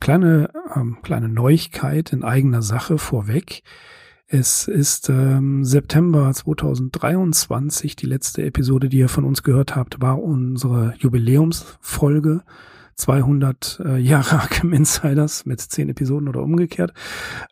Kleine, ähm, kleine Neuigkeit in eigener Sache vorweg. Es ist ähm, September 2023. Die letzte Episode, die ihr von uns gehört habt, war unsere Jubiläumsfolge. 200 äh, Jahre Arkham Insiders mit 10 Episoden oder umgekehrt.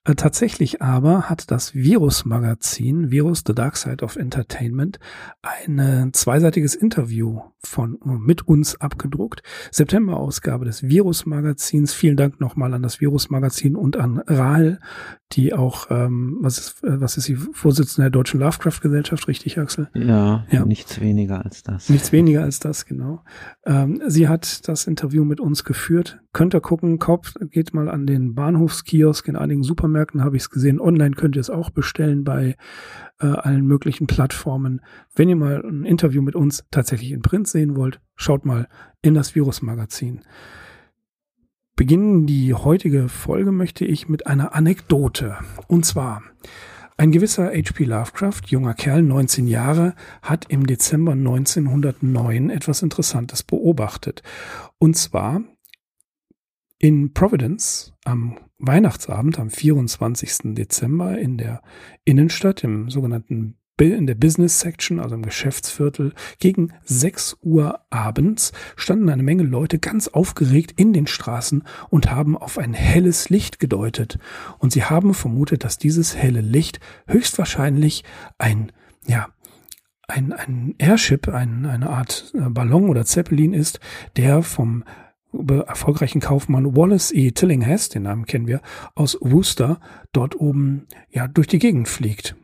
Äh, tatsächlich aber hat das Virus-Magazin, Virus The Dark Side of Entertainment, ein äh, zweiseitiges Interview von mit uns abgedruckt. September-Ausgabe des Virus-Magazins. Vielen Dank nochmal an das Virus-Magazin und an Rahl, die auch, ähm, was ist, äh, was ist sie, Vorsitzende der Deutschen Lovecraft-Gesellschaft, richtig, Axel? Ja, ja, nichts weniger als das. Nichts weniger als das, genau. Ähm, sie hat das Interview mit uns geführt. Könnt ihr gucken, Kopf, geht mal an den Bahnhofskiosk. In einigen Supermärkten habe ich es gesehen. Online könnt ihr es auch bestellen bei äh, allen möglichen Plattformen. Wenn ihr mal ein Interview mit uns tatsächlich in Print sehen wollt, schaut mal in das Virus-Magazin. Beginnen die heutige Folge möchte ich mit einer Anekdote. Und zwar, ein gewisser H.P. Lovecraft, junger Kerl, 19 Jahre, hat im Dezember 1909 etwas Interessantes beobachtet. Und zwar in Providence am Weihnachtsabend, am 24. Dezember in der Innenstadt, im sogenannten in der Business Section, also im Geschäftsviertel, gegen 6 Uhr abends standen eine Menge Leute ganz aufgeregt in den Straßen und haben auf ein helles Licht gedeutet. Und sie haben vermutet, dass dieses helle Licht höchstwahrscheinlich ein, ja, ein, ein Airship, ein, eine Art äh, Ballon oder Zeppelin ist, der vom erfolgreichen Kaufmann Wallace E. Tillinghast, den Namen kennen wir, aus Worcester, dort oben ja durch die Gegend fliegt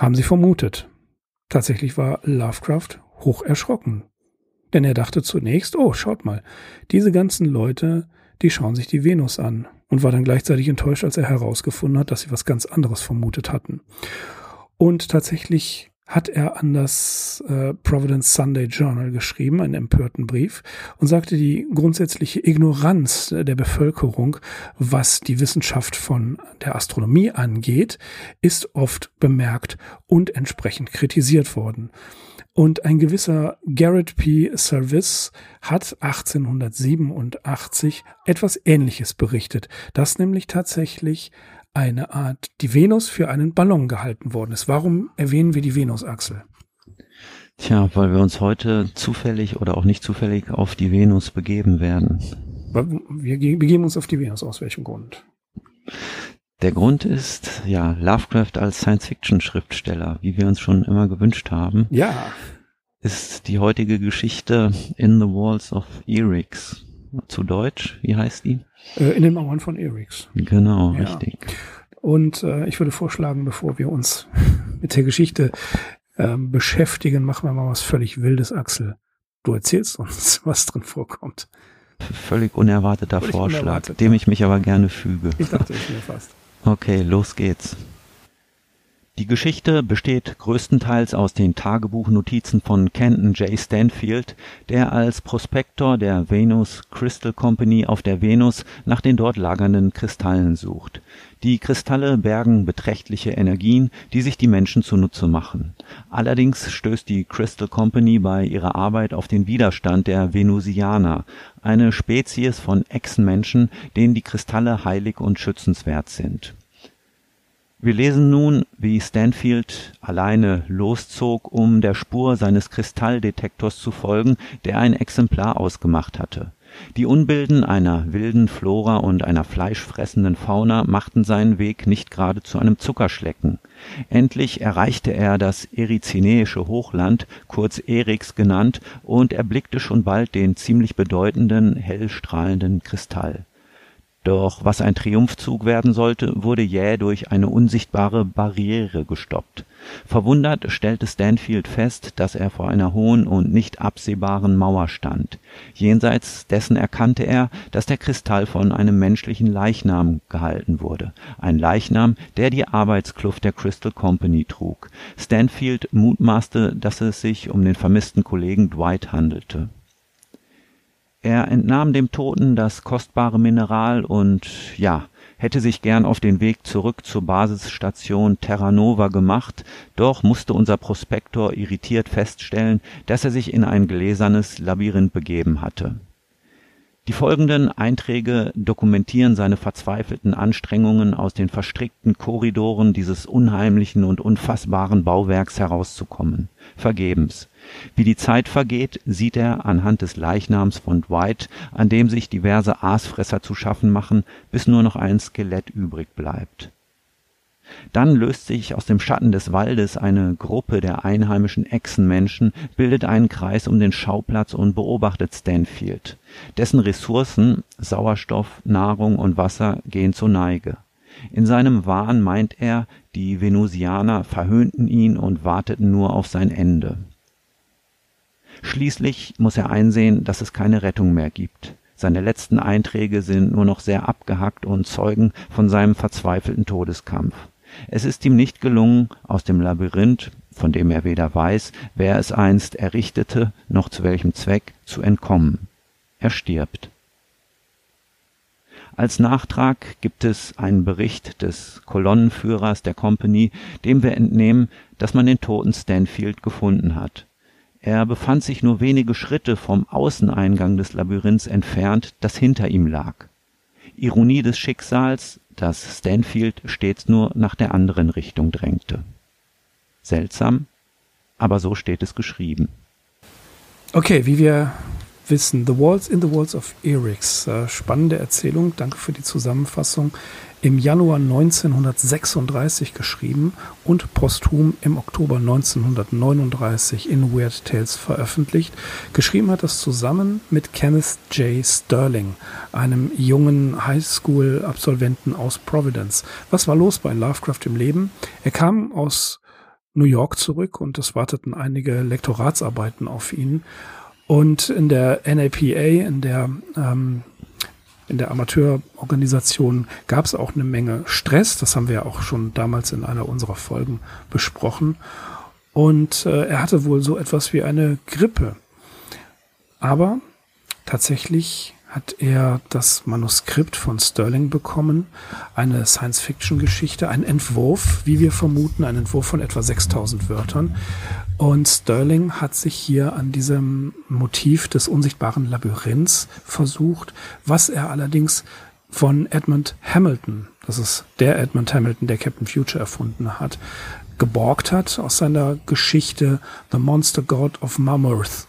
haben sie vermutet. Tatsächlich war Lovecraft hoch erschrocken. Denn er dachte zunächst, oh, schaut mal, diese ganzen Leute, die schauen sich die Venus an und war dann gleichzeitig enttäuscht, als er herausgefunden hat, dass sie was ganz anderes vermutet hatten. Und tatsächlich hat er an das äh, Providence Sunday Journal geschrieben, einen empörten Brief, und sagte, die grundsätzliche Ignoranz der Bevölkerung, was die Wissenschaft von der Astronomie angeht, ist oft bemerkt und entsprechend kritisiert worden. Und ein gewisser Garrett P. Service hat 1887 etwas Ähnliches berichtet, dass nämlich tatsächlich eine Art, die Venus für einen Ballon gehalten worden ist. Warum erwähnen wir die Venusachse? Tja, weil wir uns heute zufällig oder auch nicht zufällig auf die Venus begeben werden. Wir begeben uns auf die Venus. Aus welchem Grund? Der Grund ist, ja, Lovecraft als Science-Fiction-Schriftsteller, wie wir uns schon immer gewünscht haben. Ja. Ist die heutige Geschichte In the Walls of Erix. Zu Deutsch, wie heißt die? Äh, in den Mauern von Erix. Genau, ja. richtig. Und äh, ich würde vorschlagen, bevor wir uns mit der Geschichte äh, beschäftigen, machen wir mal was völlig Wildes, Axel. Du erzählst uns, was drin vorkommt. Völlig unerwarteter Völlig Vorschlag, unerwartet, dem ich mich aber gerne füge. Ich dachte, ich mir fast. Okay, los geht's. Die Geschichte besteht größtenteils aus den Tagebuchnotizen von Kenton J. Stanfield, der als Prospektor der Venus Crystal Company auf der Venus nach den dort lagernden Kristallen sucht. Die Kristalle bergen beträchtliche Energien, die sich die Menschen zunutze machen. Allerdings stößt die Crystal Company bei ihrer Arbeit auf den Widerstand der Venusianer, eine Spezies von Echsenmenschen, denen die Kristalle heilig und schützenswert sind wir lesen nun, wie Stanfield alleine loszog, um der Spur seines Kristalldetektors zu folgen, der ein Exemplar ausgemacht hatte. Die Unbilden einer wilden Flora und einer fleischfressenden Fauna machten seinen Weg nicht gerade zu einem Zuckerschlecken. Endlich erreichte er das erizinäische Hochland, kurz Erix genannt, und erblickte schon bald den ziemlich bedeutenden, hell strahlenden Kristall Doch was ein Triumphzug werden sollte, wurde jäh durch eine unsichtbare Barriere gestoppt. Verwundert stellte Stanfield fest, dass er vor einer hohen und nicht absehbaren Mauer stand. Jenseits dessen erkannte er, dass der Kristall von einem menschlichen Leichnam gehalten wurde. Ein Leichnam, der die Arbeitskluft der Crystal Company trug. Stanfield mutmaßte, dass es sich um den vermissten Kollegen Dwight handelte er entnahm dem Toten das kostbare Mineral und ja, hätte sich gern auf den Weg zurück zur Basisstation Terra Nova gemacht, doch musste unser Prospektor irritiert feststellen, dass er sich in ein gläsernes Labyrinth begeben hatte die folgenden Einträge dokumentieren seine verzweifelten Anstrengungen, aus den verstrickten Korridoren dieses unheimlichen und unfassbaren Bauwerks herauszukommen. Vergebens. Wie die Zeit vergeht, sieht er anhand des Leichnams von Dwight, an dem sich diverse Aasfresser zu schaffen machen, bis nur noch ein Skelett übrig bleibt dann löst sich aus dem Schatten des Waldes eine Gruppe der einheimischen Echsenmenschen, bildet einen Kreis um den Schauplatz und beobachtet Stanfield. Dessen Ressourcen Sauerstoff, Nahrung und Wasser gehen zur Neige. In seinem Wahn meint er, die Venusianer verhöhnten ihn und warteten nur auf sein Ende. Schließlich muss er einsehen, dass es keine Rettung mehr gibt. Seine letzten Einträge sind nur noch sehr abgehackt und zeugen von seinem verzweifelten Todeskampf. Es ist ihm nicht gelungen, aus dem Labyrinth, von dem er weder weiß, wer es einst errichtete, noch zu welchem Zweck, zu entkommen. Er stirbt. Als Nachtrag gibt es einen Bericht des Kolonnenführers der Company, dem wir entnehmen, dass man den toten Stanfield gefunden hat. Er befand sich nur wenige Schritte vom Außeneingang des Labyrinths entfernt, das hinter ihm lag. Ironie des Schicksals, dass Stanfield stets nur nach der anderen Richtung drängte. Seltsam, aber so steht es geschrieben. Okay, wie wir wissen, The Walls in the Walls of Erix, äh, spannende Erzählung, danke für die Zusammenfassung im Januar 1936 geschrieben und posthum im Oktober 1939 in Weird Tales veröffentlicht. Geschrieben hat das zusammen mit Kenneth J. Sterling, einem jungen Highschool-Absolventen aus Providence. Was war los bei Lovecraft im Leben? Er kam aus New York zurück und es warteten einige Lektoratsarbeiten auf ihn. Und in der NAPA, in der ähm, in der Amateurorganisation gab es auch eine Menge Stress. Das haben wir ja auch schon damals in einer unserer Folgen besprochen. Und äh, er hatte wohl so etwas wie eine Grippe. Aber tatsächlich hat er das Manuskript von Sterling bekommen, eine Science-Fiction-Geschichte, ein Entwurf, wie wir vermuten, ein Entwurf von etwa 6000 Wörtern. Und Sterling hat sich hier an diesem Motiv des unsichtbaren Labyrinths versucht, was er allerdings von Edmund Hamilton, das ist der Edmund Hamilton, der Captain Future erfunden hat, geborgt hat aus seiner Geschichte The Monster God of Mammoth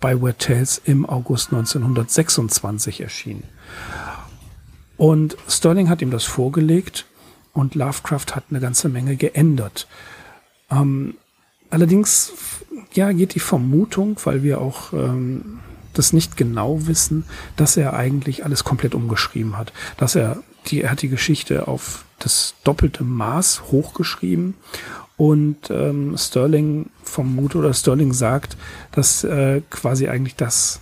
bei Weird Tales im August 1926 erschienen. Und Sterling hat ihm das vorgelegt und Lovecraft hat eine ganze Menge geändert. Ähm, allerdings, ja, geht die Vermutung, weil wir auch ähm, das nicht genau wissen, dass er eigentlich alles komplett umgeschrieben hat. Dass er die, er hat die Geschichte auf das doppelte Maß hochgeschrieben und ähm, Sterling vermutet oder Sterling sagt, dass äh, quasi eigentlich das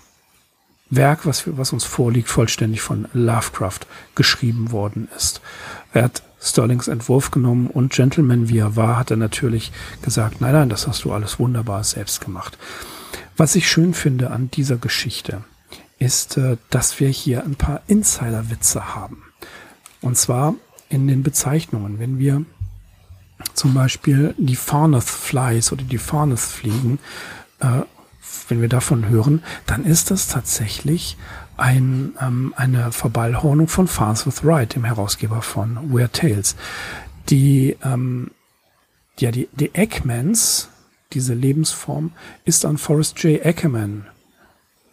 Werk, was, was uns vorliegt, vollständig von Lovecraft geschrieben worden ist. Er hat Sterlings Entwurf genommen und Gentleman, wie er war, hat er natürlich gesagt, nein, nein, das hast du alles wunderbar selbst gemacht. Was ich schön finde an dieser Geschichte, ist, äh, dass wir hier ein paar Insider-Witze haben. Und zwar in den Bezeichnungen. Wenn wir zum Beispiel die Farneth Flies oder die Farneth Fliegen, äh, wenn wir davon hören, dann ist das tatsächlich ein, ähm, eine Verballhornung von Farnsworth Wright, dem Herausgeber von Weird Tales. Die, ähm, ja, die, die Eggmans, diese Lebensform, ist an Forrest J. Ackerman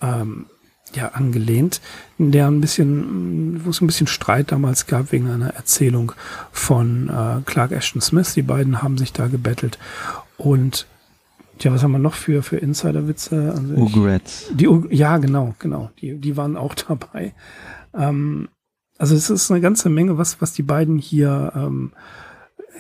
ähm, ja angelehnt, in der ein bisschen, wo es ein bisschen Streit damals gab wegen einer Erzählung von äh, Clark Ashton Smith. Die beiden haben sich da gebettelt und ja, was haben wir noch für, für Insider-Witze? Also Die, ja, genau, genau. Die, die waren auch dabei. Ähm, also es ist eine ganze Menge, was, was die beiden hier ähm,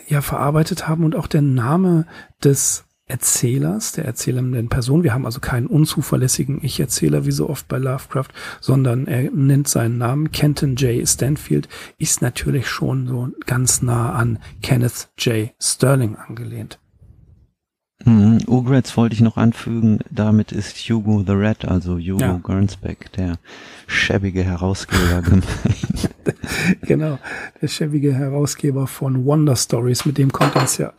ja verarbeitet haben und auch der Name des Erzählers, der erzählenden Person. Wir haben also keinen unzuverlässigen Ich-Erzähler wie so oft bei Lovecraft, sondern er nennt seinen Namen. Kenton J. Stanfield ist natürlich schon so ganz nah an Kenneth J. Sterling angelehnt. Mhm. Ugrets wollte ich noch anfügen, damit ist Hugo the Red, also Hugo ja. Gernsback, der schäbige Herausgeber gemeint. genau, der schäbige Herausgeber von Wonder Stories, mit dem konnte es ja,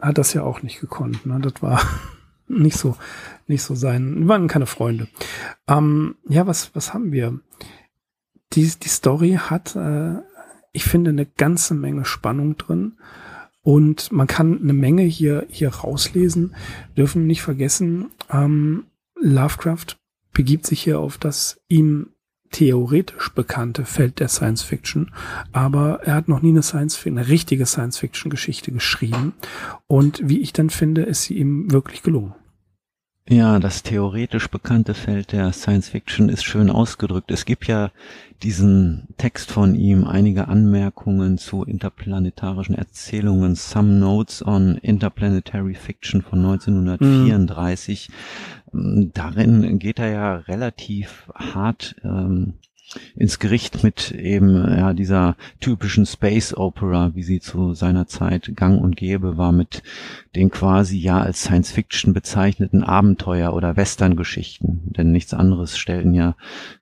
hat das ja auch nicht gekonnt. Ne? Das war nicht so, nicht so sein, waren keine Freunde. Ähm, ja, was, was haben wir? Die, die Story hat, äh, ich finde, eine ganze Menge Spannung drin. Und man kann eine Menge hier, hier rauslesen. dürfen nicht vergessen, ähm, Lovecraft begibt sich hier auf das ihm theoretisch bekannte Feld der Science Fiction, aber er hat noch nie eine Science eine richtige Science Fiction Geschichte geschrieben und wie ich dann finde, ist sie ihm wirklich gelungen. Ja, das theoretisch bekannte Feld der Science Fiction ist schön ausgedrückt. Es gibt ja diesen Text von ihm, einige Anmerkungen zu interplanetarischen Erzählungen, Some Notes on Interplanetary Fiction von 1934. Mhm. Darin geht er ja relativ hart ähm, ins Gericht mit eben ja dieser typischen Space Opera, wie sie zu seiner Zeit gang und gäbe war, mit den quasi ja als Science Fiction bezeichneten Abenteuer- oder Western-Geschichten. Denn nichts anderes stellten ja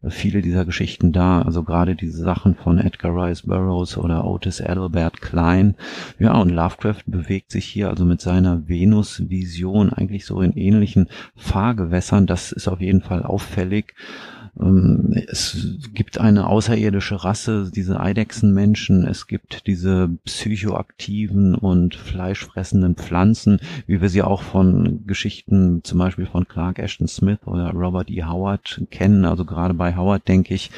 viele dieser Geschichten dar. Also gerade diese Sachen von Edgar Rice Burroughs oder Otis Adelbert Klein. Ja, und Lovecraft bewegt sich hier also mit seiner Venus-Vision eigentlich so in ähnlichen Fahrgewässern. Das ist auf jeden Fall auffällig. Ähm, es gibt eine außerirdische Rasse, diese Eidechsenmenschen. Es gibt diese psychoaktiven und fleischfressenden Pflanzen, wie wir sie auch von Geschichten zum Beispiel von Clark Ashton Smith oder Robert E. Howard kennen. Also gerade bei Howard denke ich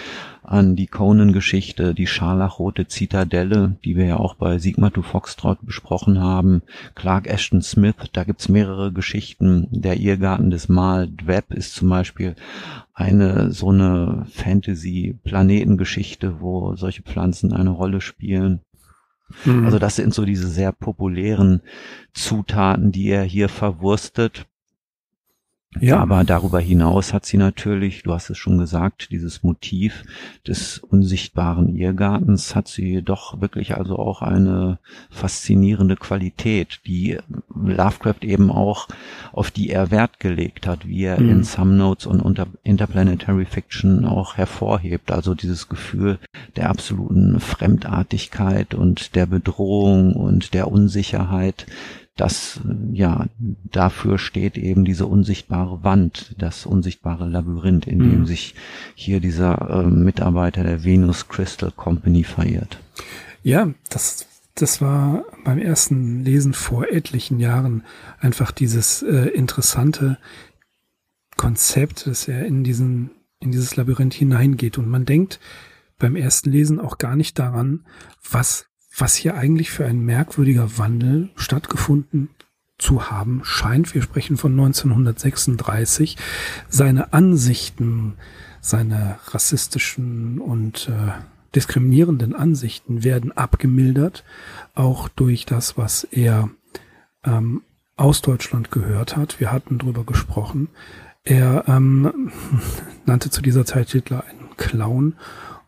an die Conan-Geschichte, die scharlachrote Zitadelle, die wir ja auch bei Sigma to Foxtrot besprochen haben. Clark Ashton Smith, da gibt's mehrere Geschichten. Der Irrgarten des Mal Dweb ist zum Beispiel eine so eine Fantasy-Planetengeschichte, wo solche Pflanzen eine Rolle spielen. Mhm. Also das sind so diese sehr populären Zutaten, die er hier verwurstet. Ja. Aber darüber hinaus hat sie natürlich, du hast es schon gesagt, dieses Motiv des unsichtbaren Irrgartens hat sie doch wirklich also auch eine faszinierende Qualität, die Lovecraft eben auch, auf die er Wert gelegt hat, wie er mhm. in Some Notes und unter Interplanetary Fiction auch hervorhebt. Also dieses Gefühl der absoluten Fremdartigkeit und der Bedrohung und der Unsicherheit, das, ja, dafür steht eben diese unsichtbare Wand, das unsichtbare Labyrinth, in dem mhm. sich hier dieser äh, Mitarbeiter der Venus Crystal Company verirrt. Ja, das, das war beim ersten Lesen vor etlichen Jahren einfach dieses äh, interessante Konzept, dass er in diesen, in dieses Labyrinth hineingeht und man denkt beim ersten Lesen auch gar nicht daran, was was hier eigentlich für ein merkwürdiger Wandel stattgefunden zu haben scheint. Wir sprechen von 1936. Seine Ansichten, seine rassistischen und äh, diskriminierenden Ansichten werden abgemildert, auch durch das, was er ähm, aus Deutschland gehört hat. Wir hatten drüber gesprochen. Er ähm, nannte zu dieser Zeit Hitler einen Clown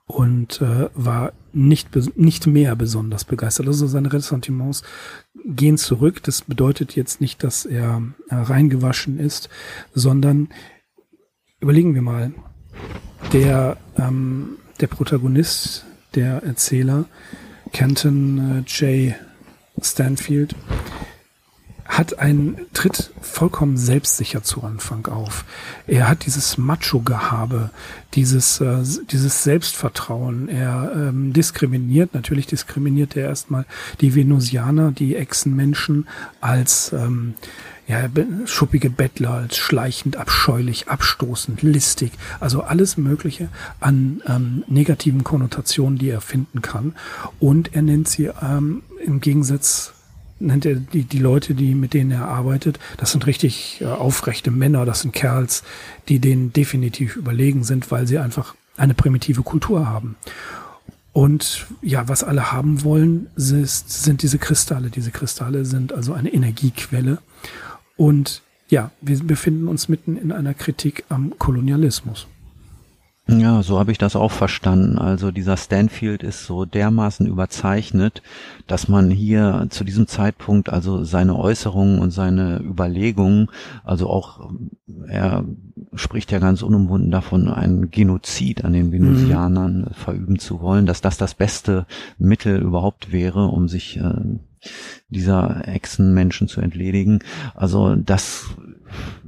und äh, war nicht, nicht mehr besonders begeistert. Also seine Ressentiments gehen zurück. Das bedeutet jetzt nicht, dass er äh, reingewaschen ist, sondern überlegen wir mal, der, ähm, der Protagonist, der Erzähler, Kenton äh, J. Stanfield, hat ein, tritt vollkommen selbstsicher zu Anfang auf. Er hat dieses Macho-Gehabe, dieses, äh, dieses Selbstvertrauen. Er ähm, diskriminiert, natürlich diskriminiert er erstmal die Venusianer, die Echsenmenschen als ähm, ja, schuppige Bettler, als schleichend, abscheulich, abstoßend, listig, also alles Mögliche an ähm, negativen Konnotationen, die er finden kann. Und er nennt sie ähm, im Gegensatz nennt er die, die Leute, die, mit denen er arbeitet, das sind richtig äh, aufrechte Männer, das sind Kerls, die denen definitiv überlegen sind, weil sie einfach eine primitive Kultur haben. Und ja, was alle haben wollen, ist, sind diese Kristalle. Diese Kristalle sind also eine Energiequelle. Und ja, wir befinden uns mitten in einer Kritik am Kolonialismus. Ja, so habe ich das auch verstanden. Also dieser Stanfield ist so dermaßen überzeichnet, dass man hier zu diesem Zeitpunkt also seine Äußerungen und seine Überlegungen, also auch er spricht ja ganz unumwunden davon, einen Genozid an den Venusianern mhm. verüben zu wollen, dass das das beste Mittel überhaupt wäre, um sich äh, dieser Echsenmenschen zu entledigen. Also das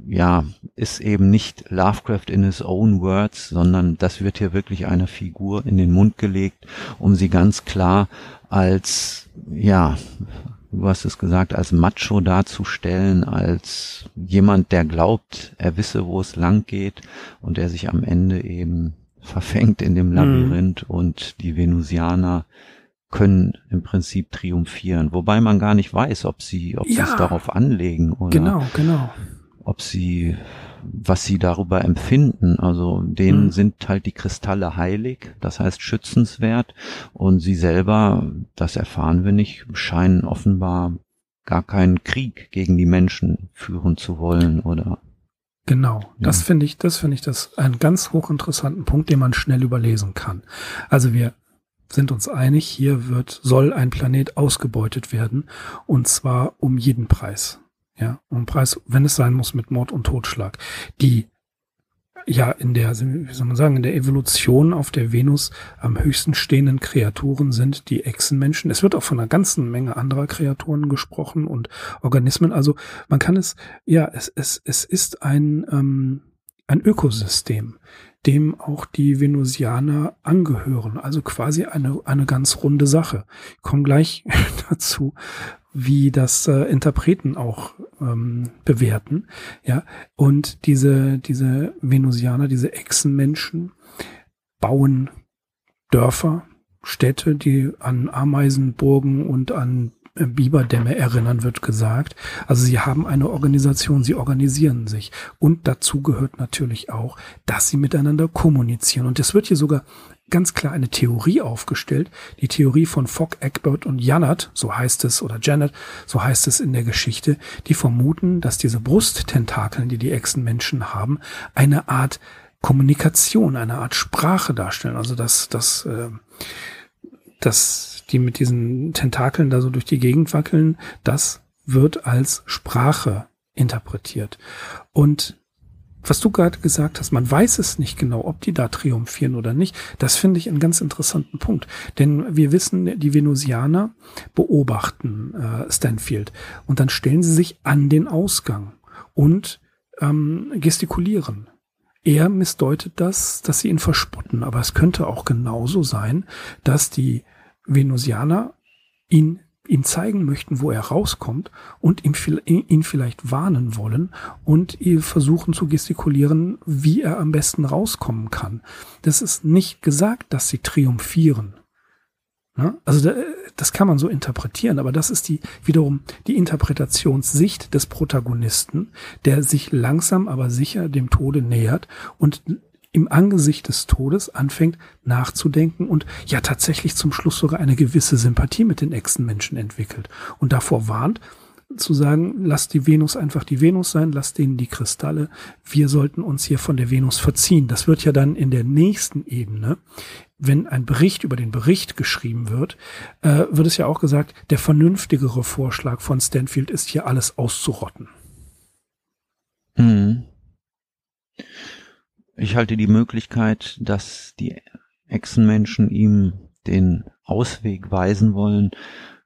ja, ist eben nicht Lovecraft in his own words, sondern das wird hier wirklich einer Figur in den Mund gelegt, um sie ganz klar als, ja, du hast es gesagt, als Macho darzustellen, als jemand, der glaubt, er wisse, wo es lang geht und der sich am Ende eben verfängt in dem mhm. Labyrinth mhm. und die Venusianer können im Prinzip triumphieren, wobei man gar nicht weiß, ob sie, ob ja, sie es darauf anlegen oder genau, genau ob sie, was sie darüber empfinden. Also denen mhm. sind halt die Kristalle heilig, das heißt schützenswert und sie selber, das erfahren wir nicht, scheinen offenbar gar keinen Krieg gegen die Menschen führen zu wollen oder Genau, ja. das finde ich, das finde ich das einen ganz hochinteressanten Punkt, den man schnell überlesen kann. Also wir sind uns einig, hier wird, soll ein Planet ausgebeutet werden und zwar um jeden Preis. Ja, um Preis, wenn es sein muss, mit Mord und Totschlag. Die ja in der, wie soll man sagen, in der Evolution auf der Venus am höchsten stehenden Kreaturen sind die Echsenmenschen. Es wird auch von einer ganzen Menge anderer Kreaturen gesprochen und Organismen. Also man kann es, ja, es, es, es ist ein, ähm, ein Ökosystem, dem auch die Venusianer angehören. Also quasi eine, eine ganz runde Sache. Ich komme gleich dazu, wie das äh, Interpreten auch ähm, bewerten. Ja, und diese, diese Venusianer, diese Echsenmenschen bauen Dörfer, Städte, die an Ameisenburgen und an Biberdämme erinnern, wird gesagt. Also sie haben eine Organisation, sie organisieren sich. Und dazu gehört natürlich auch, dass sie miteinander kommunizieren. Und es wird hier sogar ganz klar eine Theorie aufgestellt, die Theorie von Fogg, Egbert und Janet, so heißt es, oder Janet, so heißt es in der Geschichte, die vermuten, dass diese Brusttentakeln, die die Echsenmenschen haben, eine Art Kommunikation, eine Art Sprache darstellen. Also dass, dass, äh, dass die mit diesen Tentakeln da so durch die Gegend wackeln, das wird als Sprache interpretiert. Und was du gerade gesagt hast, man weiß es nicht genau, ob die da triumphieren oder nicht. Das finde ich einen ganz interessanten Punkt. Denn wir wissen, die Venusianer beobachten äh, Stanfield und dann stellen sie sich an den Ausgang und ähm, gestikulieren. Er missdeutet das, dass sie ihn verspotten, aber es könnte auch genauso sein, dass die Venusianer ihn ihm zeigen möchten, wo er rauskommt und ihm, ihn vielleicht warnen wollen und ihr versuchen zu gestikulieren, wie er am besten rauskommen kann. Das ist nicht gesagt, dass sie triumphieren. Ja? Also das kann man so interpretieren, aber das ist die wiederum die Interpretationssicht des Protagonisten, der sich langsam aber sicher dem Tode nähert und im Angesicht des Todes anfängt nachzudenken und ja tatsächlich zum Schluss sogar eine gewisse Sympathie mit den Echsenmenschen entwickelt und davor warnt, zu sagen, lasst die Venus einfach die Venus sein, lasst denen die Kristalle, wir sollten uns hier von der Venus verziehen. Das wird ja dann in der nächsten Ebene, wenn ein Bericht über den Bericht geschrieben wird, äh, wird es ja auch gesagt, der vernünftigere Vorschlag von Stanfield ist hier alles auszurotten. Mhm. Ich halte die Möglichkeit, dass die Echsenmenschen ihm den Ausweg weisen wollen,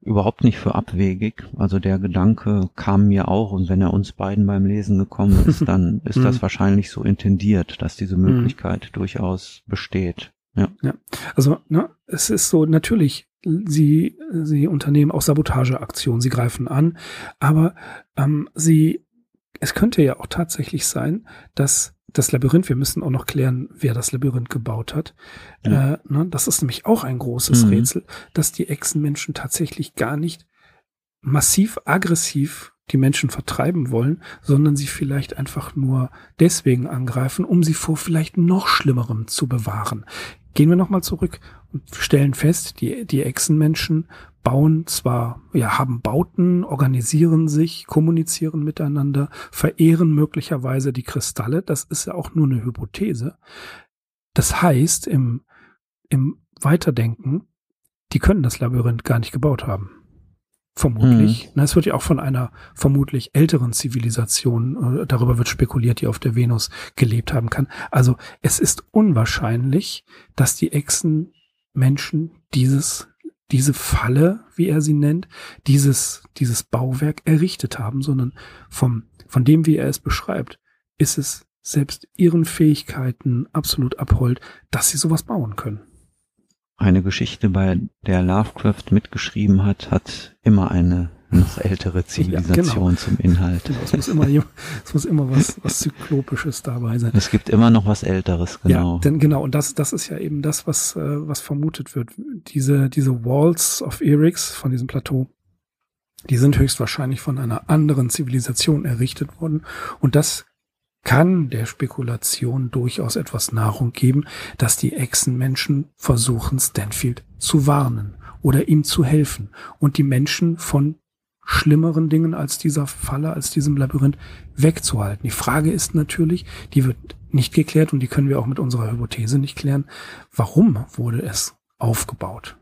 überhaupt nicht für abwegig. Also der Gedanke kam mir auch und wenn er uns beiden beim Lesen gekommen ist, dann ist das hm. wahrscheinlich so intendiert, dass diese hm. Möglichkeit durchaus besteht. Ja. ja. Also, ne, es ist so, natürlich, sie, sie unternehmen auch Sabotageaktionen, sie greifen an, aber ähm, sie, es könnte ja auch tatsächlich sein, dass das Labyrinth, wir müssen auch noch klären, wer das Labyrinth gebaut hat. Ja. Äh, ne, das ist nämlich auch ein großes mhm. Rätsel, dass die Echsenmenschen tatsächlich gar nicht massiv aggressiv die Menschen vertreiben wollen, sondern sie vielleicht einfach nur deswegen angreifen, um sie vor vielleicht noch Schlimmerem zu bewahren. Gehen wir nochmal zurück stellen fest, die, die Echsenmenschen bauen zwar, ja, haben Bauten, organisieren sich, kommunizieren miteinander, verehren möglicherweise die Kristalle. Das ist ja auch nur eine Hypothese. Das heißt, im, im Weiterdenken, die können das Labyrinth gar nicht gebaut haben. Vermutlich. Mhm. Es wird ja auch von einer vermutlich älteren Zivilisation, äh, darüber wird spekuliert, die auf der Venus gelebt haben kann. Also es ist unwahrscheinlich, dass die Echsenmenschen dieses, diese Falle, wie er sie nennt, dieses, dieses Bauwerk errichtet haben, sondern vom, von dem, wie er es beschreibt, ist es selbst ihren Fähigkeiten absolut abhold, dass sie sowas bauen können. Eine Geschichte, bei der Lovecraft mitgeschrieben hat, hat immer eine noch ältere Zivilisation ja, genau. zum Inhalt. Genau, es muss immer, es muss immer was, was Zyklopisches dabei sein. Es gibt immer noch was Älteres, genau. Ja, denn genau, und das, das ist ja eben das, was, äh, was vermutet wird. Diese, diese Walls of Eryx von diesem Plateau, die sind höchstwahrscheinlich von einer anderen Zivilisation errichtet worden. Und das kann der Spekulation durchaus etwas Nahrung geben, dass die Echsenmenschen versuchen, Stanfield zu warnen oder ihm zu helfen und die Menschen von schlimmeren Dingen als dieser Falle, als diesem Labyrinth wegzuhalten. Die Frage ist natürlich, die wird nicht geklärt und die können wir auch mit unserer Hypothese nicht klären. Warum wurde es aufgebaut?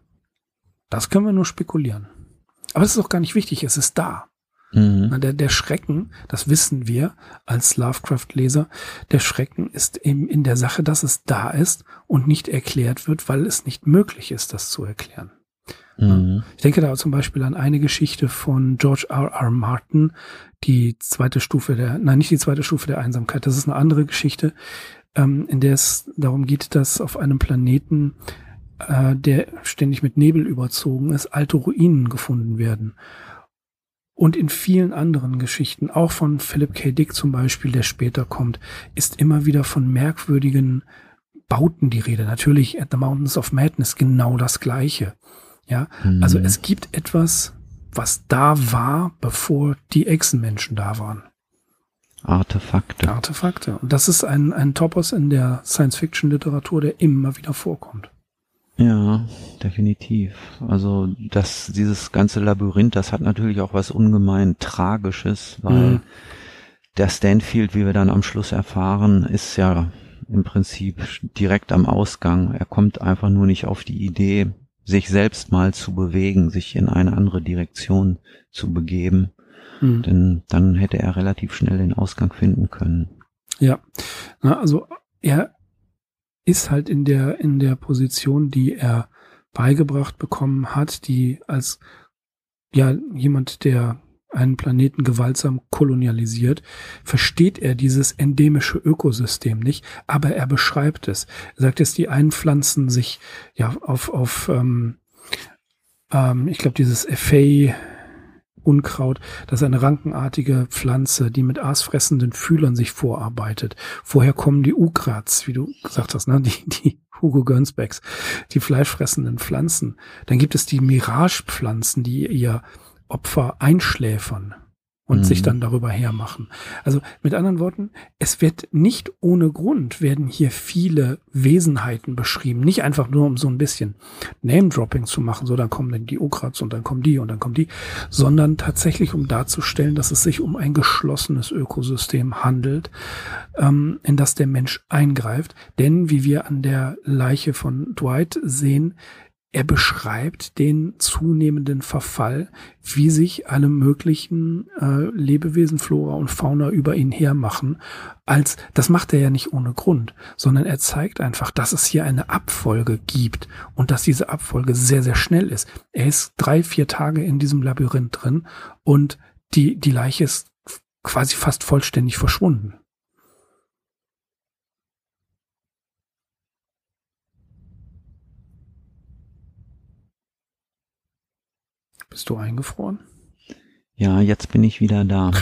Das können wir nur spekulieren. Aber es ist auch gar nicht wichtig, es ist da. Mhm. Der, der Schrecken, das wissen wir als Lovecraft-Leser, der Schrecken ist eben in der Sache, dass es da ist und nicht erklärt wird, weil es nicht möglich ist, das zu erklären. Mhm. Ich denke da zum Beispiel an eine Geschichte von George R. R. Martin, die zweite Stufe der, nein, nicht die zweite Stufe der Einsamkeit, das ist eine andere Geschichte, ähm, in der es darum geht, dass auf einem Planeten, äh, der ständig mit Nebel überzogen ist, alte Ruinen gefunden werden. Und in vielen anderen Geschichten, auch von Philip K. Dick zum Beispiel, der später kommt, ist immer wieder von merkwürdigen Bauten die Rede. Natürlich at the Mountains of Madness genau das Gleiche. Ja, mhm. also es gibt etwas, was da war, bevor die Echsenmenschen da waren. Artefakte. Artefakte. Und das ist ein, ein Topos in der Science-Fiction-Literatur, der immer wieder vorkommt. Ja, definitiv. Also das, dieses ganze Labyrinth, das hat natürlich auch was ungemein Tragisches, weil mhm. der Stanfield, wie wir dann am Schluss erfahren, ist ja im Prinzip direkt am Ausgang. Er kommt einfach nur nicht auf die Idee, sich selbst mal zu bewegen, sich in eine andere Direktion zu begeben. Mhm. Denn dann hätte er relativ schnell den Ausgang finden können. Ja, Na, also er ist halt in der, in der Position, die er beigebracht bekommen hat, die als ja jemand, der einen Planeten gewaltsam kolonialisiert, versteht er dieses endemische Ökosystem nicht, aber er beschreibt es. Er sagt jetzt, die einen pflanzen sich ja auf, auf ähm, ähm, ich glaube, dieses FA Unkraut, das ist eine rankenartige Pflanze, die mit aasfressenden Fühlern sich vorarbeitet. Woher kommen die Ukrats, wie du gesagt hast, ne? die, die Hugo Gernsbacks, die fleischfressenden Pflanzen. Dann gibt es die Mirage-Pflanzen, die ihr Opfer einschläfern und mhm. sich dann darüber hermachen. Also mit anderen Worten, es wird nicht ohne Grund werden hier viele Wesenheiten beschrieben. Nicht einfach nur um so ein bisschen Name-Dropping zu machen, so dann kommen dann die Okrats und dann kommen die und dann kommen die, sondern tatsächlich um darzustellen, dass es sich um ein geschlossenes Ökosystem handelt, ähm, in das der Mensch eingreift. Denn wie wir an der Leiche von Dwight sehen, er beschreibt den zunehmenden Verfall, wie sich alle möglichen äh, Lebewesen, Flora und Fauna über ihn hermachen. Als das macht er ja nicht ohne Grund, sondern er zeigt einfach, dass es hier eine Abfolge gibt und dass diese Abfolge sehr, sehr schnell ist. Er ist drei, vier Tage in diesem Labyrinth drin und die, die Leiche ist quasi fast vollständig verschwunden. Bist du eingefroren? Ja, jetzt bin ich wieder da.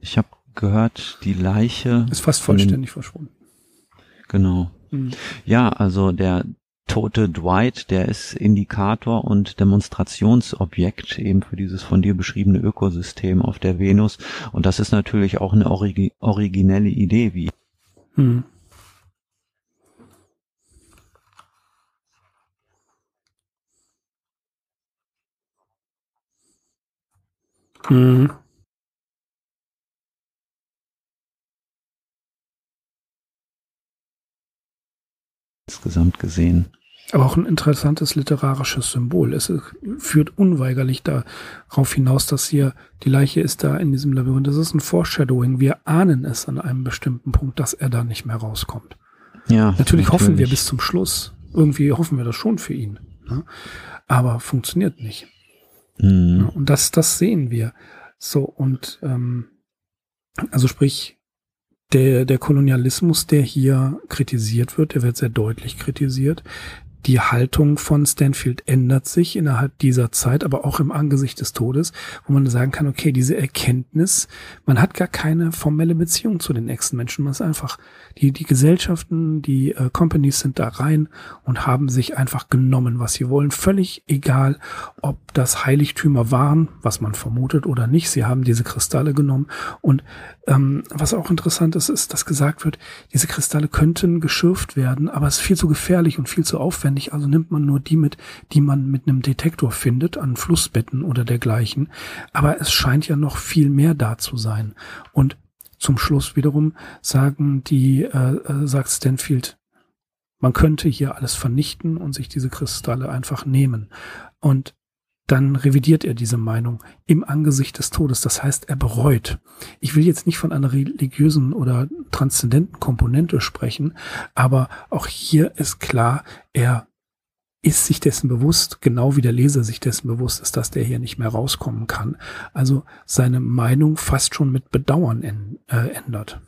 Ich habe gehört, die Leiche ist fast vollständig verschwunden. Genau. Mhm. Ja, also der tote Dwight, der ist Indikator und Demonstrationsobjekt eben für dieses von dir beschriebene Ökosystem auf der Venus. Und das ist natürlich auch eine origi originelle Idee, wie. Mhm. Mhm. Insgesamt gesehen. Aber auch ein interessantes literarisches Symbol. Es führt unweigerlich darauf hinaus, dass hier die Leiche ist da in diesem Labyrinth. Das ist ein Foreshadowing. Wir ahnen es an einem bestimmten Punkt, dass er da nicht mehr rauskommt. Ja. Natürlich, natürlich. hoffen wir bis zum Schluss. Irgendwie hoffen wir das schon für ihn. Ne? Aber funktioniert nicht. Mhm. Und das, das sehen wir. So, und ähm, also sprich, der, der Kolonialismus, der hier kritisiert wird, der wird sehr deutlich kritisiert die Haltung von Stanfield ändert sich innerhalb dieser Zeit, aber auch im Angesicht des Todes, wo man sagen kann, okay, diese Erkenntnis, man hat gar keine formelle Beziehung zu den nächsten Menschen, man ist einfach, die, die Gesellschaften, die äh, Companies sind da rein und haben sich einfach genommen, was sie wollen, völlig egal, ob das Heiligtümer waren, was man vermutet oder nicht, sie haben diese Kristalle genommen und ähm, was auch interessant ist, ist, dass gesagt wird, diese Kristalle könnten geschürft werden, aber es ist viel zu gefährlich und viel zu aufwendig. Also nimmt man nur die mit, die man mit einem Detektor findet, an Flussbetten oder dergleichen. Aber es scheint ja noch viel mehr da zu sein. Und zum Schluss wiederum sagen die, äh, äh sagt Stanfield, man könnte hier alles vernichten und sich diese Kristalle einfach nehmen. Und dann revidiert er diese Meinung im Angesicht des Todes. Das heißt, er bereut. Ich will jetzt nicht von einer religiösen oder transzendenten Komponente sprechen, aber auch hier ist klar, er ist sich dessen bewusst, genau wie der Leser sich dessen bewusst ist, dass der hier nicht mehr rauskommen kann. Also seine Meinung fast schon mit Bedauern äh, ändert.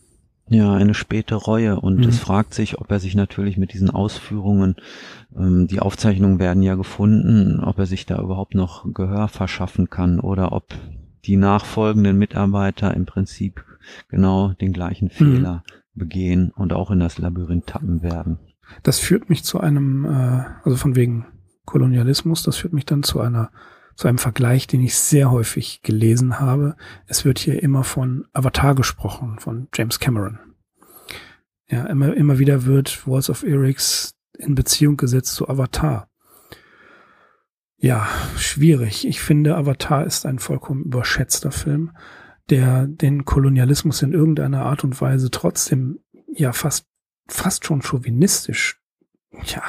Ja, eine späte Reue und mhm. es fragt sich, ob er sich natürlich mit diesen Ausführungen, ähm, die Aufzeichnungen werden ja gefunden, ob er sich da überhaupt noch Gehör verschaffen kann oder ob die nachfolgenden Mitarbeiter im Prinzip genau den gleichen mhm. Fehler mhm. begehen und auch in das Labyrinth tappen werden. Das führt mich zu einem, äh, also von wegen Kolonialismus, das führt mich dann zu einer zu einem Vergleich, den ich sehr häufig gelesen habe. Es wird hier immer von Avatar gesprochen, von James Cameron. Ja, immer, immer wieder wird Walls of Eryx in Beziehung gesetzt zu Avatar. Ja, schwierig. Ich finde, Avatar ist ein vollkommen überschätzter Film, der den Kolonialismus in irgendeiner Art und Weise trotzdem ja fast, fast schon chauvinistisch, ja,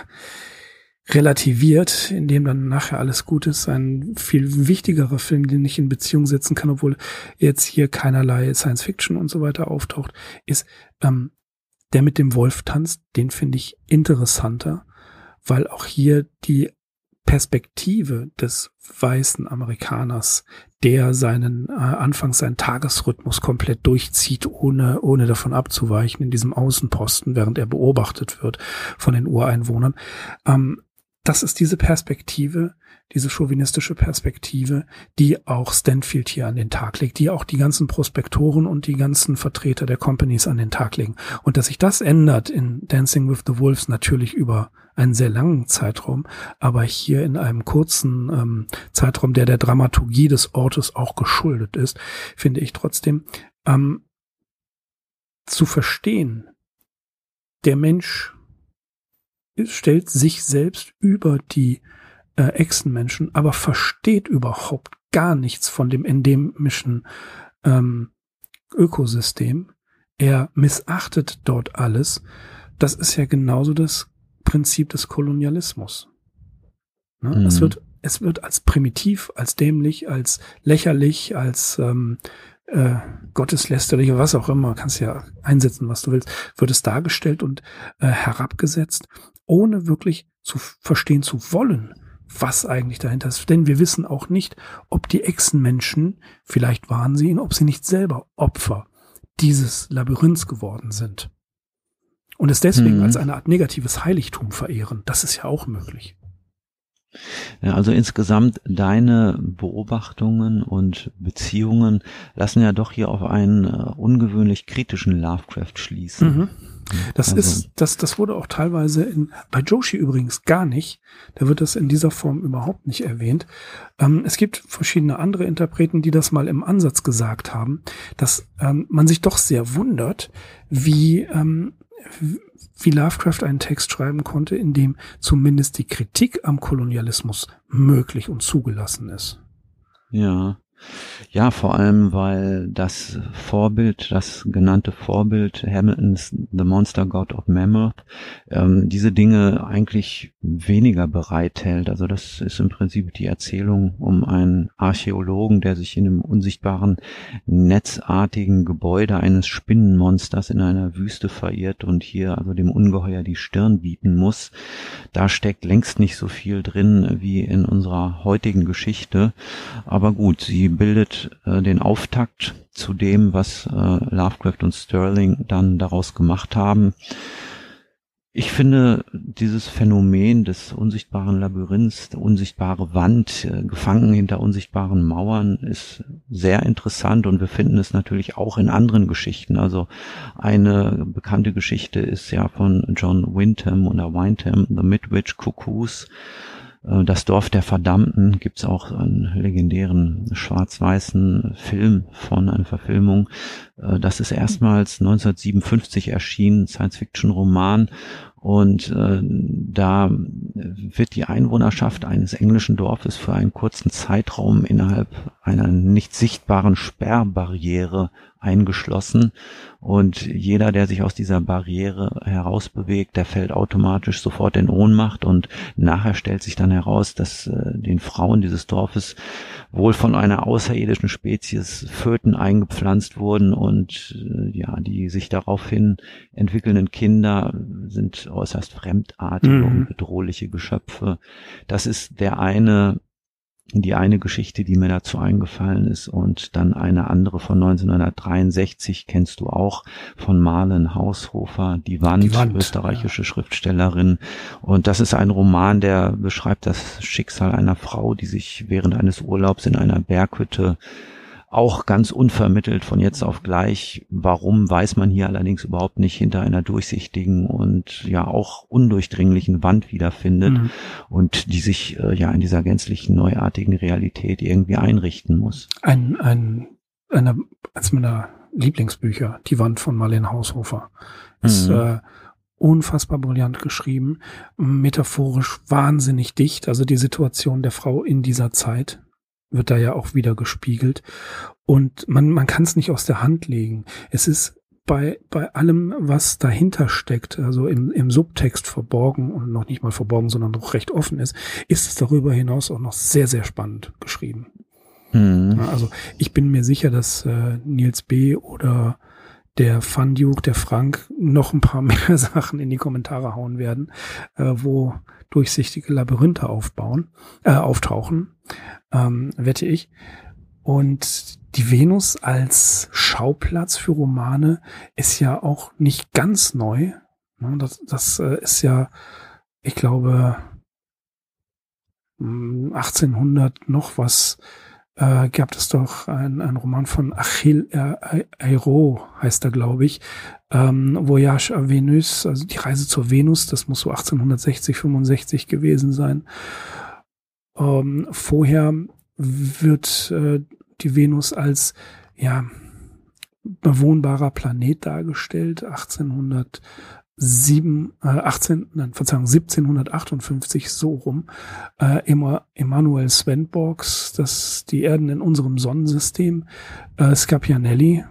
relativiert, in dem dann nachher alles gut ist. Ein viel wichtigerer Film, den ich in Beziehung setzen kann, obwohl jetzt hier keinerlei Science Fiction und so weiter auftaucht, ist ähm, der mit dem Wolf tanzt. Den finde ich interessanter, weil auch hier die Perspektive des weißen Amerikaners, der seinen äh, anfangs seinen Tagesrhythmus komplett durchzieht, ohne ohne davon abzuweichen in diesem Außenposten, während er beobachtet wird von den Ureinwohnern, ähm, das ist diese Perspektive, diese chauvinistische Perspektive, die auch Stanfield hier an den Tag legt, die auch die ganzen Prospektoren und die ganzen Vertreter der Companies an den Tag legen. Und dass sich das ändert in Dancing with the Wolves natürlich über einen sehr langen Zeitraum, aber hier in einem kurzen ähm, Zeitraum, der der Dramaturgie des Ortes auch geschuldet ist, finde ich trotzdem ähm, zu verstehen, der Mensch stellt sich selbst über die äh, Echsenmenschen, aber versteht überhaupt gar nichts von dem endemischen ähm, Ökosystem. Er missachtet dort alles. Das ist ja genauso das Prinzip des Kolonialismus. Ne? Mhm. Es wird es wird als primitiv, als dämlich, als lächerlich, als ähm, äh, gotteslästerlich, was auch immer, kannst ja einsetzen, was du willst, wird es dargestellt und äh, herabgesetzt ohne wirklich zu verstehen zu wollen, was eigentlich dahinter ist. Denn wir wissen auch nicht, ob die Echsenmenschen, vielleicht waren sie ihn, ob sie nicht selber Opfer dieses Labyrinths geworden sind. Und es deswegen hm. als eine Art negatives Heiligtum verehren. Das ist ja auch möglich. Ja, also insgesamt deine Beobachtungen und Beziehungen lassen ja doch hier auf einen uh, ungewöhnlich kritischen Lovecraft schließen. Mhm. Das also. ist, das, das wurde auch teilweise in, bei Joshi übrigens gar nicht. Da wird das in dieser Form überhaupt nicht erwähnt. Ähm, es gibt verschiedene andere Interpreten, die das mal im Ansatz gesagt haben, dass ähm, man sich doch sehr wundert, wie, ähm, wie Lovecraft einen Text schreiben konnte, in dem zumindest die Kritik am Kolonialismus möglich und zugelassen ist. Ja. Ja, vor allem, weil das Vorbild, das genannte Vorbild Hamiltons The Monster God of Mammoth, ähm, diese Dinge eigentlich weniger bereithält. Also das ist im Prinzip die Erzählung um einen Archäologen, der sich in einem unsichtbaren, netzartigen Gebäude eines Spinnenmonsters in einer Wüste verirrt und hier also dem Ungeheuer die Stirn bieten muss. Da steckt längst nicht so viel drin wie in unserer heutigen Geschichte. Aber gut, sie bildet äh, den Auftakt zu dem, was äh, Lovecraft und Sterling dann daraus gemacht haben. Ich finde dieses Phänomen des unsichtbaren Labyrinths, der unsichtbare Wand, äh, gefangen hinter unsichtbaren Mauern, ist sehr interessant und wir finden es natürlich auch in anderen Geschichten. Also eine bekannte Geschichte ist ja von John Wyndham oder Wyndham, The Midwich Cuckoos, das Dorf der Verdammten gibt's auch einen legendären schwarz-weißen Film von einer Verfilmung. Äh, das ist erstmals 1957 erschienen, Science-Fiction-Roman und äh, da wird die Einwohnerschaft eines englischen Dorfes für einen kurzen Zeitraum innerhalb einer nicht sichtbaren Sperrbarriere eingeschlossen. Und jeder, der sich aus dieser Barriere herausbewegt, der fällt automatisch sofort in Ohnmacht. Und nachher stellt sich dann heraus, dass äh, den Frauen dieses Dorfes wohl von einer außerirdischen Spezies Föten eingepflanzt wurden und äh, ja, die sich daraufhin entwickelnden Kinder sind äußerst fremdartige mhm. und bedrohliche Geschöpfe. Das ist der eine die eine Geschichte, die mir dazu eingefallen ist und dann eine andere von 1963 kennst du auch von Marlen Haushofer, Die Wand, die Wand österreichische ja. Schriftstellerin und das ist ein Roman, der beschreibt das Schicksal einer Frau, die sich während eines Urlaubs in einer Berghütte auch ganz unvermittelt von jetzt auf gleich. Warum weiß man hier allerdings überhaupt nicht hinter einer durchsichtigen und ja auch undurchdringlichen Wand wiederfindet mhm. und die sich äh, ja in dieser gänzlichen neuartigen Realität irgendwie einrichten muss. Ein, ein, eine, als meiner Lieblingsbücher, Die Wand von Marlene Haushofer, ist, mhm. äh, unfassbar brillant geschrieben, metaphorisch wahnsinnig dicht, also die Situation der Frau in dieser Zeit, wird da ja auch wieder gespiegelt. Und man, man kann es nicht aus der Hand legen. Es ist bei, bei allem, was dahinter steckt, also im, im Subtext verborgen und noch nicht mal verborgen, sondern noch recht offen ist, ist es darüber hinaus auch noch sehr, sehr spannend geschrieben. Mhm. Also ich bin mir sicher, dass äh, Nils B. oder der Fun Duke, der Frank, noch ein paar mehr Sachen in die Kommentare hauen werden, äh, wo durchsichtige Labyrinthe aufbauen, äh, auftauchen ähm, wette ich. Und die Venus als Schauplatz für Romane ist ja auch nicht ganz neu. Ne, das, das äh, ist ja, ich glaube, 1800 hm, noch was äh, gab es doch ein, ein Roman von Achille äh, Airo, heißt er, glaube ich, ähm, Voyage à Venus, also die Reise zur Venus, das muss so 1860, 65 gewesen sein. Ähm, vorher wird äh, die Venus als ja bewohnbarer Planet dargestellt. 1807, äh, 18, nein, Verzeihung, 1758 so rum. Äh, Emanuel Svenborgs, das die Erden in unserem Sonnensystem. Äh, Scapianelli,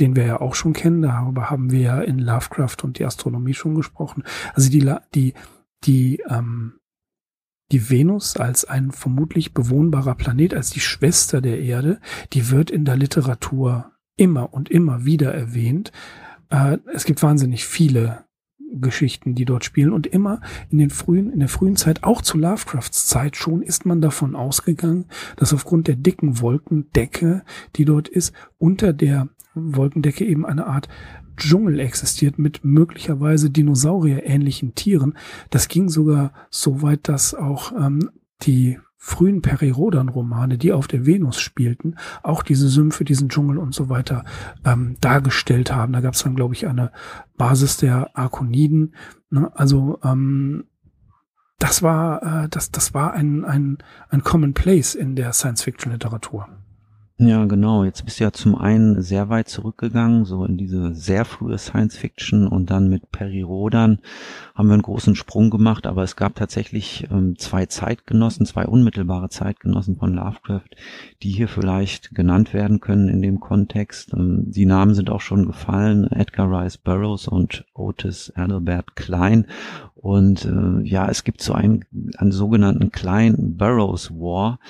den wir ja auch schon kennen. Darüber haben wir ja in Lovecraft und die Astronomie schon gesprochen. Also die die die ähm, die Venus als ein vermutlich bewohnbarer Planet, als die Schwester der Erde, die wird in der Literatur immer und immer wieder erwähnt. Äh, es gibt wahnsinnig viele Geschichten, die dort spielen und immer in den frühen, in der frühen Zeit, auch zu Lovecrafts Zeit schon, ist man davon ausgegangen, dass aufgrund der dicken Wolkendecke, die dort ist, unter der Wolkendecke eben eine Art Dschungel existiert mit möglicherweise Dinosaurier-ähnlichen Tieren. Das ging sogar so weit, dass auch ähm, die frühen Perirodan-Romane, die auf der Venus spielten, auch diese Sümpfe, diesen Dschungel und so weiter ähm, dargestellt haben. Da gab es dann, glaube ich, eine Basis der Arkoniden. Ne? Also ähm, das war, äh, das, das war ein, ein, ein Common Place in der Science-Fiction-Literatur. Ja, genau. Jetzt bist du ja zum einen sehr weit zurückgegangen, so in diese sehr frühe Science Fiction und dann mit Perry Rodan haben wir einen großen Sprung gemacht, aber es gab tatsächlich ähm, zwei Zeitgenossen, zwei unmittelbare Zeitgenossen von Lovecraft, die hier vielleicht genannt werden können in dem Kontext. Ähm, die Namen sind auch schon gefallen, Edgar Rice Burroughs und Otis Adalbert Klein. Und äh, ja, es gibt so einen, einen sogenannten Klein Burroughs War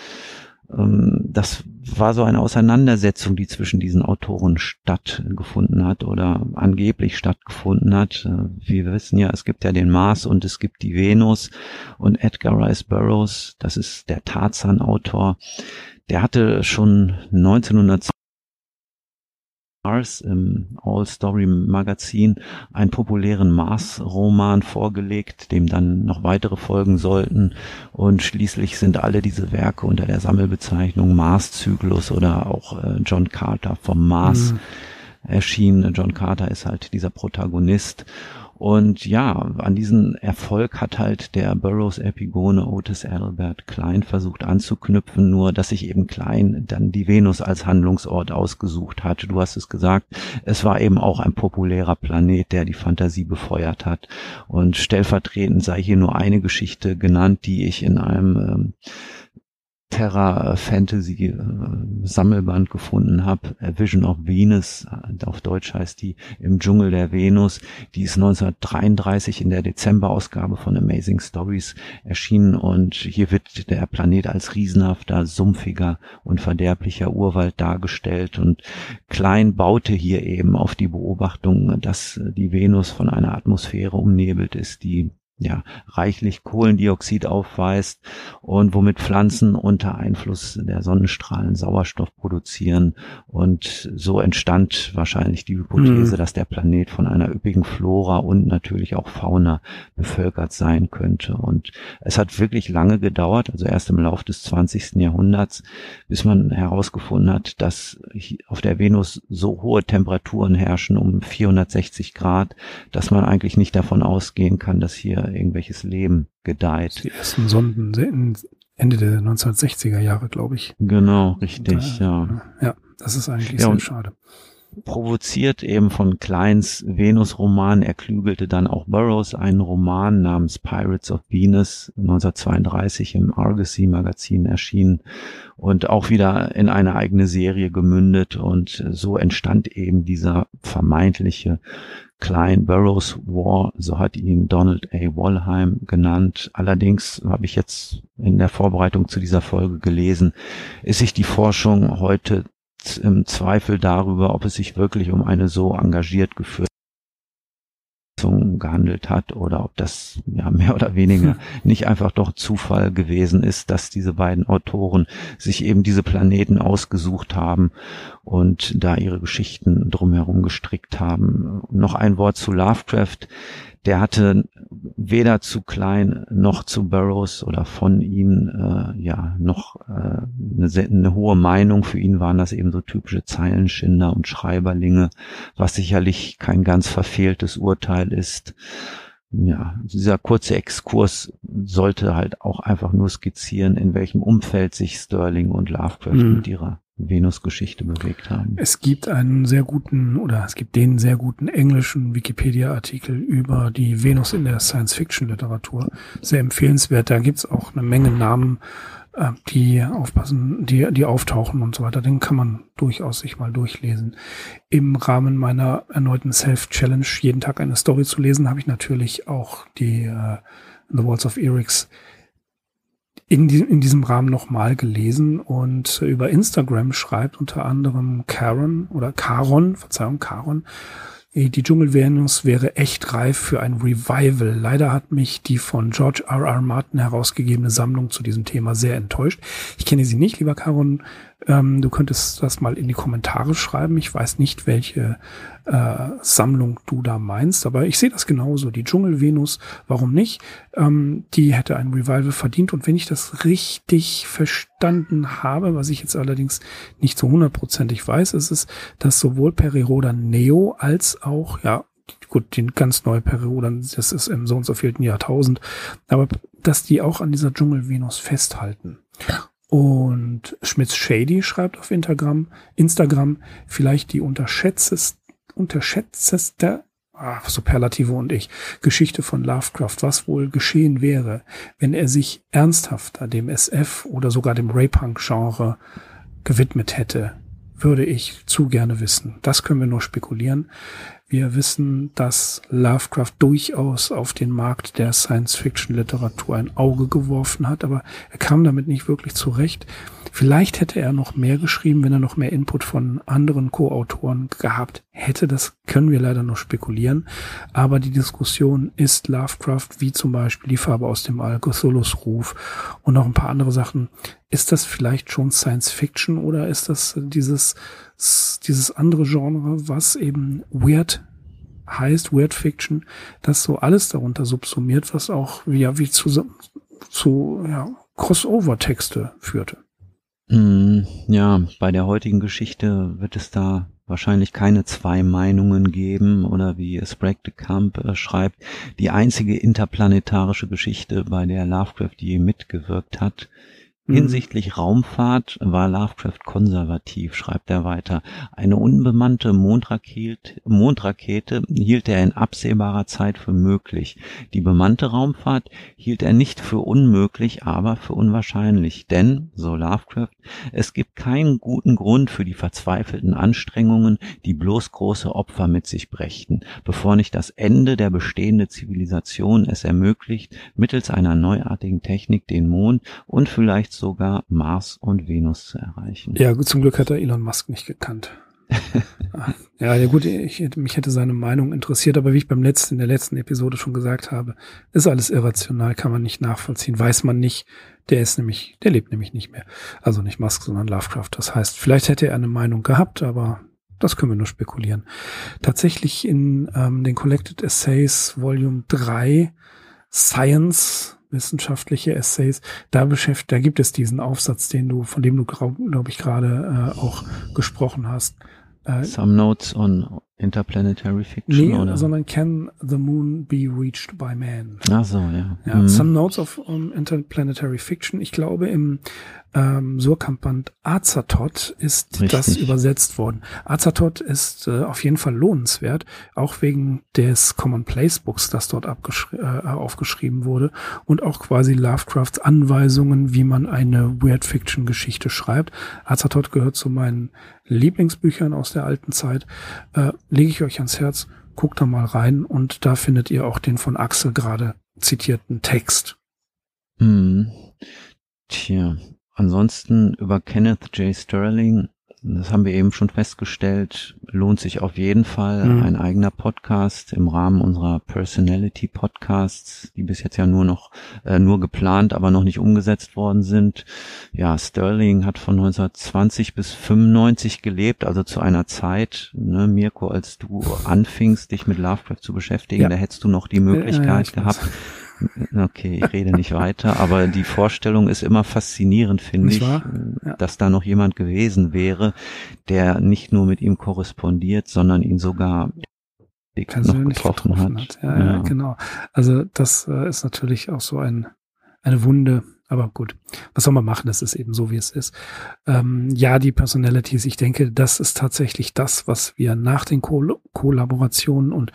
das war so eine Auseinandersetzung, die zwischen diesen Autoren stattgefunden hat oder angeblich stattgefunden hat. Äh, wir wissen ja, es gibt ja den Mars und es gibt die Venus und Edgar Rice Burroughs, das ist der Tarzan-Autor, der hatte schon 1920 Mars im All Story Magazin einen populären Mars-Roman vorgelegt, dem dann noch weitere folgen sollten. Und schließlich sind alle diese Werke unter der Sammelbezeichnung Mars-Zyklus oder auch äh, John Carter vom Mars mhm. erschienen. John Carter ist halt dieser Protagonist. Und ja, an diesen Erfolg hat halt der Burroughs Epigone Otis Albert Klein versucht anzuknüpfen, nur dass sich eben Klein dann die Venus als Handlungsort ausgesucht hatte. Du hast es gesagt, es war eben auch ein populärer Planet, der die Fantasie befeuert hat. Und stellvertretend sei hier nur eine Geschichte genannt, die ich in einem ähm, Terra Fantasy äh, Sammelband gefunden habe, Vision of Venus, äh, auf Deutsch heißt die Im Dschungel der Venus, die ist 1933 in der Dezemberausgabe von Amazing Stories erschienen und hier wird der Planet als riesenhafter, sumpfiger und verderblicher Urwald dargestellt und Klein baute hier eben auf die Beobachtung, dass die Venus von einer Atmosphäre umnebelt ist, die ja, reichlich Kohlendioxid aufweist und womit Pflanzen unter Einfluss der Sonnenstrahlen Sauerstoff produzieren. Und so entstand wahrscheinlich die Hypothese, mhm. dass der Planet von einer üppigen Flora und natürlich auch Fauna bevölkert sein könnte. Und es hat wirklich lange gedauert, also erst im Lauf des 20. Jahrhunderts, bis man herausgefunden hat, dass auf der Venus so hohe Temperaturen herrschen, um 460 Grad, dass man eigentlich nicht davon ausgehen kann, dass hier irgendwelches Leben gedeiht. Die ersten Sonden Ende der 1960er Jahre, glaube ich. Genau, richtig, da, ja. Ja, das ist eigentlich ja, sehr schade. Provoziert eben von Kleins Venus-Roman erklügelte dann auch Burroughs einen Roman namens Pirates of Venus 1932 im Argosy-Magazin erschienen und auch wieder in eine eigene Serie gemündet und so entstand eben dieser vermeintliche Klein Burroughs War, so hat ihn Donald A. Wallheim genannt. Allerdings habe ich jetzt in der Vorbereitung zu dieser Folge gelesen, ist sich die Forschung heute im Zweifel darüber, ob es sich wirklich um eine so engagiert geführte gehandelt hat oder ob das ja mehr oder weniger nicht einfach doch Zufall gewesen ist, dass diese beiden Autoren sich eben diese Planeten ausgesucht haben und da ihre Geschichten drumherum gestrickt haben. Noch ein Wort zu Lovecraft der hatte weder zu klein noch zu Burroughs oder von ihnen äh, ja noch äh, eine, eine hohe Meinung. Für ihn waren das eben so typische Zeilenschinder und Schreiberlinge, was sicherlich kein ganz verfehltes Urteil ist. Ja, dieser kurze Exkurs sollte halt auch einfach nur skizzieren, in welchem Umfeld sich Sterling und Lovecraft mhm. mit ihrer Venus-Geschichte bewegt haben. Es gibt einen sehr guten oder es gibt den sehr guten englischen Wikipedia-Artikel über die Venus in der Science-Fiction-Literatur. Sehr empfehlenswert. Da gibt's auch eine Menge Namen, äh, die aufpassen, die, die auftauchen und so weiter. Den kann man durchaus sich mal durchlesen. Im Rahmen meiner erneuten Self-Challenge, jeden Tag eine Story zu lesen, habe ich natürlich auch die uh, The Walls of Eric's in, die, in diesem Rahmen nochmal gelesen und über Instagram schreibt unter anderem Karen oder Caron, Verzeihung, Caron, die Dschungelvenus wäre echt reif für ein Revival. Leider hat mich die von George R. R. Martin herausgegebene Sammlung zu diesem Thema sehr enttäuscht. Ich kenne sie nicht, lieber Caron. Ähm, du könntest das mal in die Kommentare schreiben. Ich weiß nicht, welche äh, Sammlung du da meinst, aber ich sehe das genauso. Die Dschungelvenus, warum nicht? Ähm, die hätte ein Revival verdient und wenn ich das richtig verstanden habe, was ich jetzt allerdings nicht so hundertprozentig weiß, ist es, dass sowohl Periroda Neo als auch, ja, gut, die ganz neue Periode, das ist im so und so vielten Jahrtausend, aber dass die auch an dieser Dschungelvenus festhalten. Und Schmitz Shady schreibt auf Instagram, Instagram vielleicht die unterschätzteste, unterschätzteste ah, Superlative und ich, Geschichte von Lovecraft, was wohl geschehen wäre, wenn er sich ernsthafter dem SF oder sogar dem Ray-Punk-Genre gewidmet hätte, würde ich zu gerne wissen. Das können wir nur spekulieren. Wir wissen, dass Lovecraft durchaus auf den Markt der Science-Fiction-Literatur ein Auge geworfen hat, aber er kam damit nicht wirklich zurecht. Vielleicht hätte er noch mehr geschrieben, wenn er noch mehr Input von anderen Co-Autoren gehabt hätte. Das können wir leider noch spekulieren. Aber die Diskussion ist Lovecraft, wie zum Beispiel die Farbe aus dem All, Cthulhu's Ruf und noch ein paar andere Sachen. Ist das vielleicht schon Science Fiction oder ist das dieses, dieses andere Genre, was eben Weird heißt, Weird Fiction, das so alles darunter subsumiert, was auch ja, wie zu, zu ja, Crossover-Texte führte? Mm, ja, bei der heutigen Geschichte wird es da wahrscheinlich keine zwei Meinungen geben oder wie Sprague de Camp äh, schreibt, die einzige interplanetarische Geschichte, bei der Lovecraft je mitgewirkt hat. Hinsichtlich Raumfahrt war Lovecraft konservativ, schreibt er weiter. Eine unbemannte Mondrakete, Mondrakete hielt er in absehbarer Zeit für möglich. Die bemannte Raumfahrt hielt er nicht für unmöglich, aber für unwahrscheinlich. Denn, so Lovecraft, es gibt keinen guten Grund für die verzweifelten Anstrengungen, die bloß große Opfer mit sich brächten, bevor nicht das Ende der bestehenden Zivilisation es ermöglicht, mittels einer neuartigen Technik den Mond und vielleicht sogar Mars und Venus zu erreichen. Ja, gut, zum Glück hat er Elon Musk nicht gekannt. ja, ja gut, ich, mich hätte seine Meinung interessiert, aber wie ich beim letzten, in der letzten Episode schon gesagt habe, ist alles irrational, kann man nicht nachvollziehen, weiß man nicht. Der ist nämlich, der lebt nämlich nicht mehr. Also nicht Musk, sondern Lovecraft. Das heißt, vielleicht hätte er eine Meinung gehabt, aber das können wir nur spekulieren. Tatsächlich in ähm, den Collected Essays Volume 3 Science wissenschaftliche Essays, da beschäftigt, da gibt es diesen Aufsatz, den du, von dem du, glaube glaub ich, gerade äh, auch gesprochen hast. Äh, Some Notes on Interplanetary Fiction, nee, oder? sondern Can the Moon be reached by man? Ach so, ja. ja mhm. Some Notes of um, Interplanetary Fiction. Ich glaube, im ähm, Surkamp-Band Azathoth ist Richtig. das übersetzt worden. Azathoth ist äh, auf jeden Fall lohnenswert, auch wegen des Common Place Books, das dort äh, aufgeschrieben wurde und auch quasi Lovecrafts Anweisungen, wie man eine Weird Fiction Geschichte schreibt. Azathoth gehört zu meinen Lieblingsbüchern aus der alten Zeit. Äh, lege ich euch ans Herz, guckt da mal rein und da findet ihr auch den von Axel gerade zitierten Text. Hm. Tja, ansonsten über Kenneth J. Sterling das haben wir eben schon festgestellt, lohnt sich auf jeden Fall mhm. ein eigener Podcast im Rahmen unserer Personality Podcasts, die bis jetzt ja nur noch äh, nur geplant, aber noch nicht umgesetzt worden sind. Ja, Sterling hat von 1920 bis 95 gelebt, also zu einer Zeit, ne, Mirko, als du anfingst, dich mit Lovecraft zu beschäftigen, ja. da hättest du noch die Möglichkeit ja, ja, gehabt, Okay, ich rede nicht weiter, aber die Vorstellung ist immer faszinierend, finde ich, ja. dass da noch jemand gewesen wäre, der nicht nur mit ihm korrespondiert, sondern ihn sogar persönlich getroffen, getroffen, hat. hat. Ja, ja. ja, genau. Also das äh, ist natürlich auch so ein, eine Wunde, aber gut, was soll man machen? Das ist eben so, wie es ist. Ähm, ja, die Personalities, ich denke, das ist tatsächlich das, was wir nach den Ko Kollaborationen und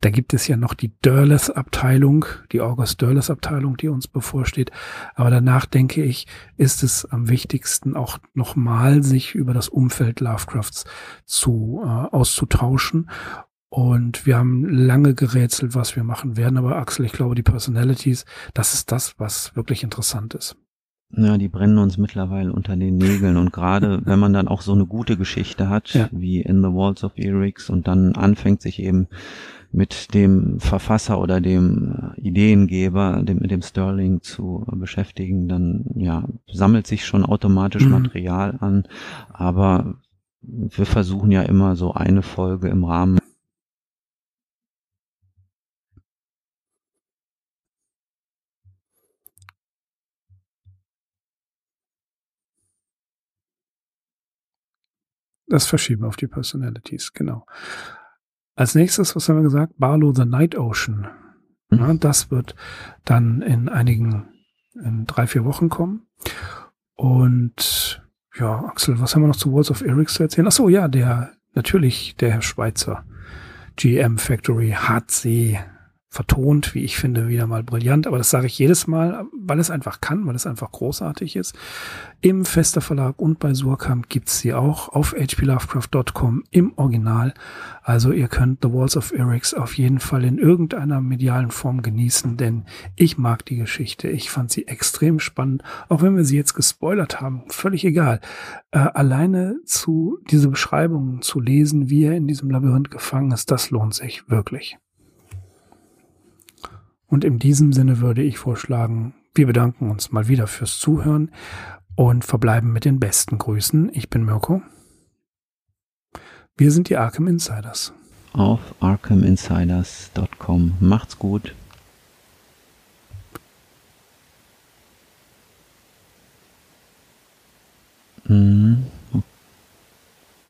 da gibt es ja noch die Dörles-Abteilung, die August Dörles-Abteilung, die uns bevorsteht. Aber danach denke ich, ist es am wichtigsten auch nochmal sich über das Umfeld Lovecrafts zu äh, auszutauschen. Und wir haben lange gerätselt, was wir machen werden. Aber Axel, ich glaube, die Personalities, das ist das, was wirklich interessant ist. Ja, die brennen uns mittlerweile unter den Nägeln und gerade wenn man dann auch so eine gute Geschichte hat, ja. wie In the Walls of Erix und dann anfängt sich eben mit dem Verfasser oder dem Ideengeber, dem, mit dem Sterling zu beschäftigen, dann ja, sammelt sich schon automatisch mhm. Material an. Aber wir versuchen ja immer so eine Folge im Rahmen Das Verschieben auf die Personalities, genau. Als nächstes, was haben wir gesagt? Barlow the Night Ocean. Mhm. Ja, das wird dann in einigen, in drei, vier Wochen kommen. Und ja, Axel, was haben wir noch zu Walls of Erics zu erzählen? Ach so, ja, der, natürlich, der Herr Schweizer GM Factory hat sie vertont, wie ich finde, wieder mal brillant. Aber das sage ich jedes Mal, weil es einfach kann, weil es einfach großartig ist. Im Fester Verlag und bei Surkamp gibt's sie auch auf hplovecraft.com im Original. Also ihr könnt The Walls of Erics auf jeden Fall in irgendeiner medialen Form genießen, denn ich mag die Geschichte. Ich fand sie extrem spannend, auch wenn wir sie jetzt gespoilert haben. Völlig egal. Äh, alleine zu diese Beschreibungen zu lesen, wie er in diesem Labyrinth gefangen ist, das lohnt sich wirklich. Und in diesem Sinne würde ich vorschlagen, wir bedanken uns mal wieder fürs Zuhören und verbleiben mit den besten Grüßen. Ich bin Mirko. Wir sind die Arkham Insiders. Auf arkhaminsiders.com. Macht's gut. Mhm.